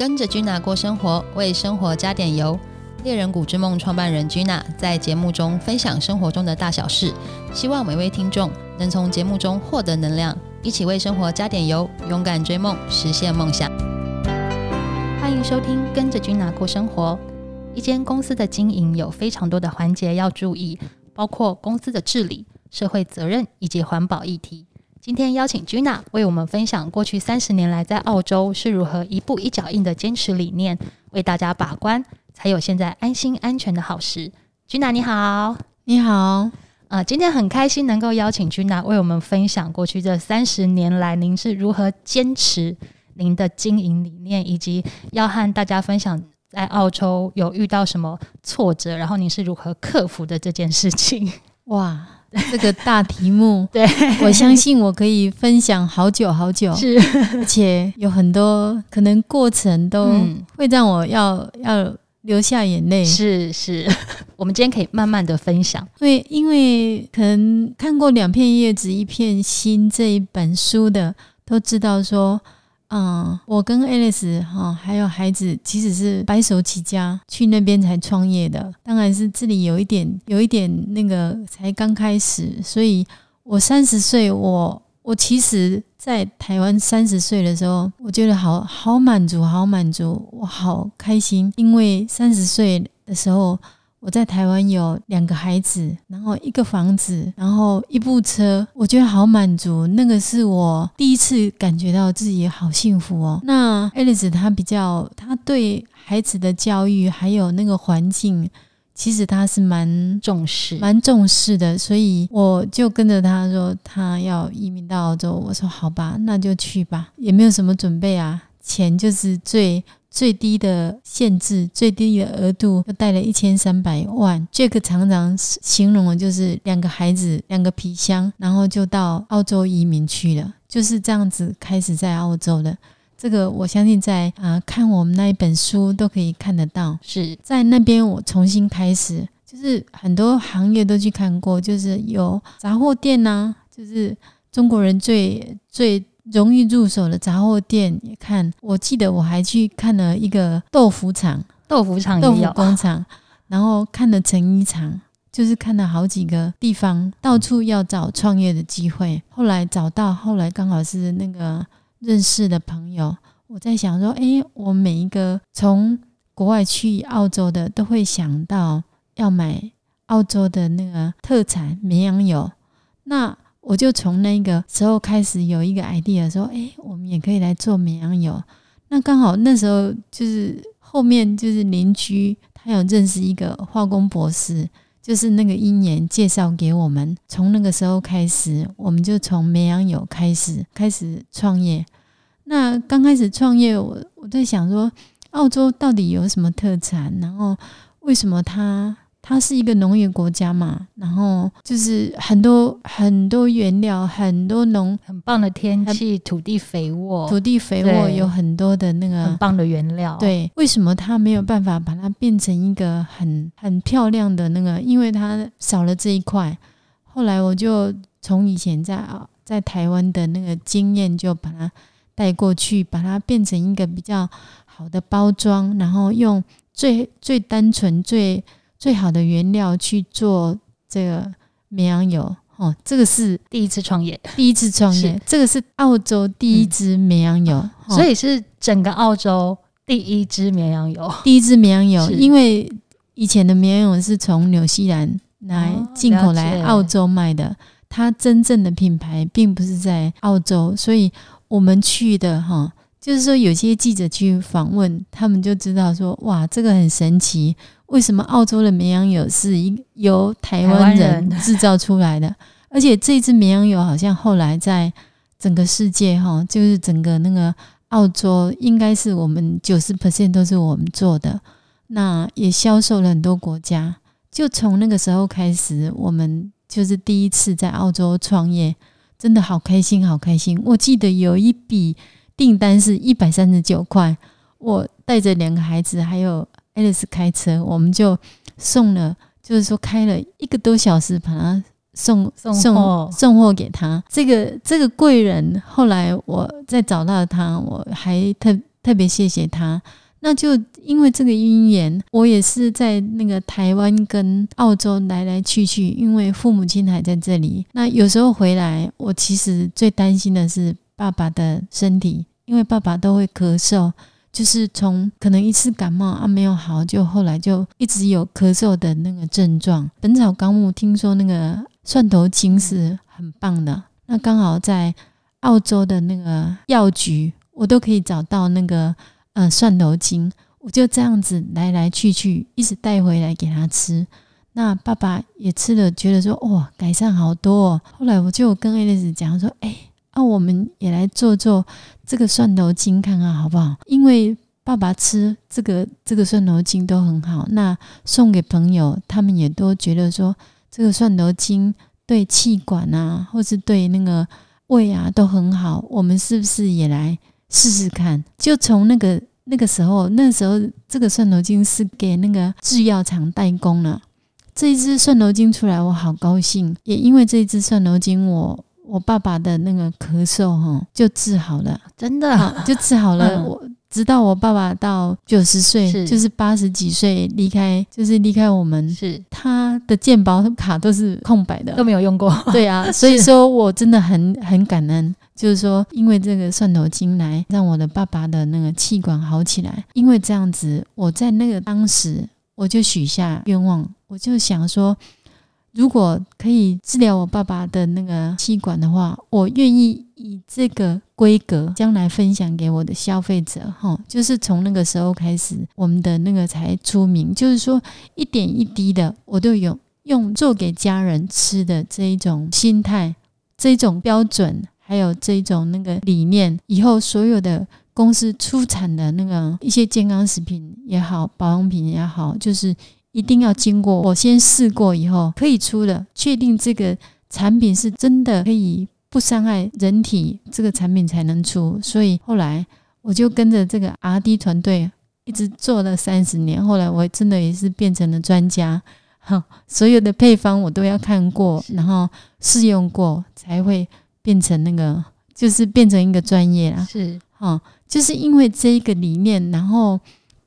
跟着 Gina 过生活，为生活加点油。猎人谷之梦创办人 Gina 在节目中分享生活中的大小事，希望每位听众能从节目中获得能量，一起为生活加点油，勇敢追梦，实现梦想。欢迎收听《跟着 Gina 过生活》。一间公司的经营有非常多的环节要注意，包括公司的治理、社会责任以及环保议题。今天邀请 Gina 为我们分享过去三十年来在澳洲是如何一步一脚印的坚持理念，为大家把关，才有现在安心安全的好事。Gina 你好，你好，呃，今天很开心能够邀请 Gina 为我们分享过去这三十年来您是如何坚持您的经营理念，以及要和大家分享在澳洲有遇到什么挫折，然后您是如何克服的这件事情。哇！这个大题目，对。我相信我可以分享好久好久，是，而且有很多可能过程都会让我要要流下眼泪。是是，我们今天可以慢慢的分享，因为因为可能看过两片叶子一片心这一本书的都知道说。嗯，我跟 Alice 哈，还有孩子，其实是白手起家去那边才创业的。当然是这里有一点，有一点那个才刚开始。所以我三十岁，我我其实在台湾三十岁的时候，我觉得好好满足，好满足，我好开心，因为三十岁的时候。我在台湾有两个孩子，然后一个房子，然后一部车，我觉得好满足。那个是我第一次感觉到自己好幸福哦。那 Alice 她比较，她对孩子的教育还有那个环境，其实她是蛮重视、蛮重视的。所以我就跟着她说，她要移民到澳洲。我说好吧，那就去吧，也没有什么准备啊，钱就是最。最低的限制，最低的额度，又贷了一千三百万。这个常常形容的就是两个孩子，两个皮箱，然后就到澳洲移民去了，就是这样子开始在澳洲的。这个我相信在啊看我们那一本书都可以看得到。是在那边我重新开始，就是很多行业都去看过，就是有杂货店呐，就是中国人最最。容易入手的杂货店也看，我记得我还去看了一个豆腐厂，豆腐厂、豆腐工厂，然后看了成衣厂，就是看了好几个地方，到处要找创业的机会。后来找到，后来刚好是那个认识的朋友，我在想说，哎，我每一个从国外去澳洲的，都会想到要买澳洲的那个特产绵羊油，那。我就从那个时候开始有一个 idea，说，哎，我们也可以来做绵羊油。那刚好那时候就是后面就是邻居他有认识一个化工博士，就是那个英年介绍给我们。从那个时候开始，我们就从绵羊油开始开始创业。那刚开始创业，我我在想说，澳洲到底有什么特产？然后为什么它？它是一个农业国家嘛，然后就是很多很多原料，很多农很棒的天气，土地肥沃，土地肥沃有很多的那个很棒的原料。对，为什么它没有办法把它变成一个很很漂亮的那个？因为它少了这一块。后来我就从以前在啊在台湾的那个经验，就把它带过去，把它变成一个比较好的包装，然后用最最单纯最。最好的原料去做这个绵羊油。哦，这个是第一次创业，第一次创业，这个是澳洲第一支绵羊油，所以是整个澳洲第一支绵羊油，第一支绵羊油，因为以前的绵羊油是从纽西兰来进口来澳洲卖的，它真正的品牌并不是在澳洲，所以我们去的哈，就是说有些记者去访问，他们就知道说哇，这个很神奇。为什么澳洲的绵羊油是一由台湾人制造出来的？而且这支绵羊油好像后来在整个世界哈，就是整个那个澳洲应该是我们九十 percent 都是我们做的，那也销售了很多国家。就从那个时候开始，我们就是第一次在澳洲创业，真的好开心，好开心！我记得有一笔订单是一百三十九块，我带着两个孩子还有。Alice 开车，我们就送了，就是说开了一个多小时，把它送送送送货给他。这个这个贵人，后来我再找到他，我还特特别谢谢他。那就因为这个因缘，我也是在那个台湾跟澳洲来来去去，因为父母亲还在这里。那有时候回来，我其实最担心的是爸爸的身体，因为爸爸都会咳嗽，就是从可能一次感冒啊没有好，就后来就一直有咳嗽的那个症状。《本草纲目》听说那个蒜头精是很棒的，那刚好在澳洲的那个药局，我都可以找到那个。呃，蒜头精，我就这样子来来去去，一直带回来给他吃。那爸爸也吃了，觉得说哇，改善好多。哦。后来我就跟爱丽丝讲说，哎，那我们也来做做这个蒜头精，看看好不好？因为爸爸吃这个这个蒜头精都很好，那送给朋友，他们也都觉得说这个蒜头精对气管啊，或是对那个胃啊都很好。我们是不是也来试试看？就从那个。那个时候，那时候这个蒜头精是给那个制药厂代工了。这一支蒜头精出来，我好高兴。也因为这一支蒜头精，我我爸爸的那个咳嗽哈就治好了，真的就治好了。我直到我爸爸到九十岁，就是八十几岁离开，就是离开我们，是他的健保卡都是空白的，都没有用过。对啊，所以说我真的很很感恩。就是说，因为这个蒜头精来让我的爸爸的那个气管好起来。因为这样子，我在那个当时我就许下愿望，我就想说，如果可以治疗我爸爸的那个气管的话，我愿意以这个规格将来分享给我的消费者。哈，就是从那个时候开始，我们的那个才出名。就是说，一点一滴的，我都有用做给家人吃的这一种心态，这一种标准。还有这一种那个理念，以后所有的公司出产的那个一些健康食品也好，保养品也好，就是一定要经过我先试过以后可以出的，确定这个产品是真的可以不伤害人体，这个产品才能出。所以后来我就跟着这个 R D 团队一直做了三十年，后来我真的也是变成了专家，哈，所有的配方我都要看过，然后试用过才会。变成那个，就是变成一个专业啦。是，哈，就是因为这一个理念，然后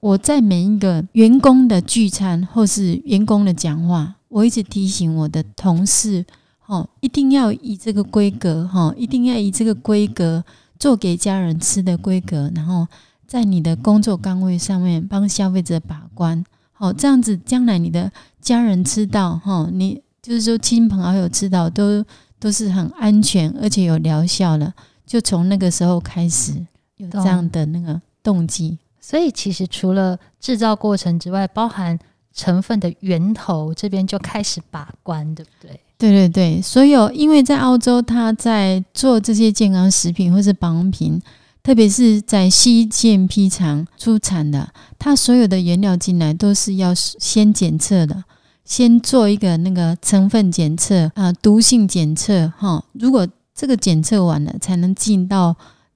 我在每一个员工的聚餐或是员工的讲话，我一直提醒我的同事，哈，一定要以这个规格，哈，一定要以这个规格做给家人吃的规格，然后在你的工作岗位上面帮消费者把关，好，这样子将来你的家人吃到，哈，你就是说亲朋好友吃到都。都是很安全，而且有疗效了。就从那个时候开始有这样的那个动机。所以其实除了制造过程之外，包含成分的源头这边就开始把关，对不对？对对对，所有因为在澳洲，他在做这些健康食品或是保养品，特别是在西建批厂出产的，它所有的原料进来都是要先检测的。先做一个那个成分检测啊，毒性检测哈。如果这个检测完了，才能进到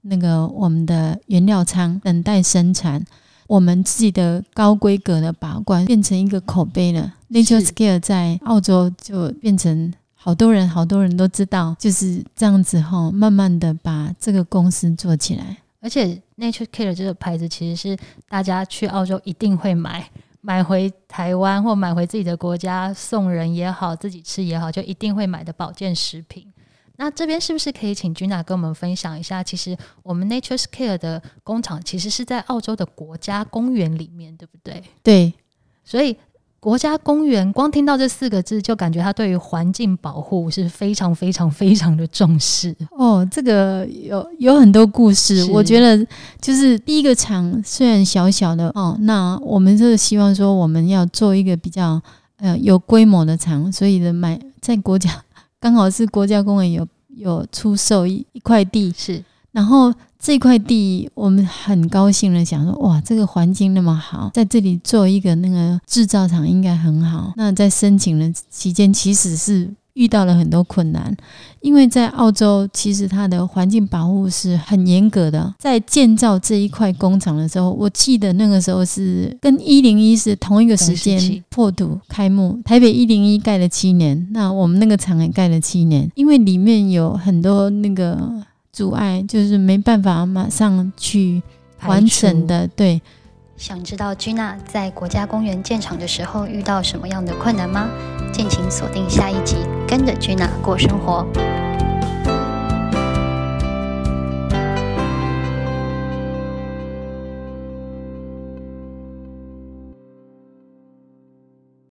那个我们的原料仓等待生产。我们自己的高规格的把关变成一个口碑了。Nature Scale 在澳洲就变成好多人好多人都知道，就是这样子哈。慢慢的把这个公司做起来，而且 Nature Care 这个牌子其实是大家去澳洲一定会买。买回台湾或买回自己的国家送人也好，自己吃也好，就一定会买的保健食品。那这边是不是可以请君娜跟我们分享一下？其实我们 Nature's Care 的工厂其实是在澳洲的国家公园里面，对不对？对，所以。国家公园，光听到这四个字，就感觉它对于环境保护是非常非常非常的重视哦。这个有有很多故事，我觉得就是第一个厂虽然小小的哦，那我们就是希望说我们要做一个比较呃有规模的厂，所以的买在国家刚好是国家公园有有出售一一块地是，然后。这块地，我们很高兴的想说，哇，这个环境那么好，在这里做一个那个制造厂应该很好。那在申请的期间，其实是遇到了很多困难，因为在澳洲，其实它的环境保护是很严格的。在建造这一块工厂的时候，我记得那个时候是跟一零一是同一个时间破土开幕。台北一零一盖了七年，那我们那个厂也盖了七年，因为里面有很多那个。阻碍就是没办法马上去完成的。对，想知道 Gina 在国家公园建厂的时候遇到什么样的困难吗？敬请锁定下一集，跟着 Gina 过生活。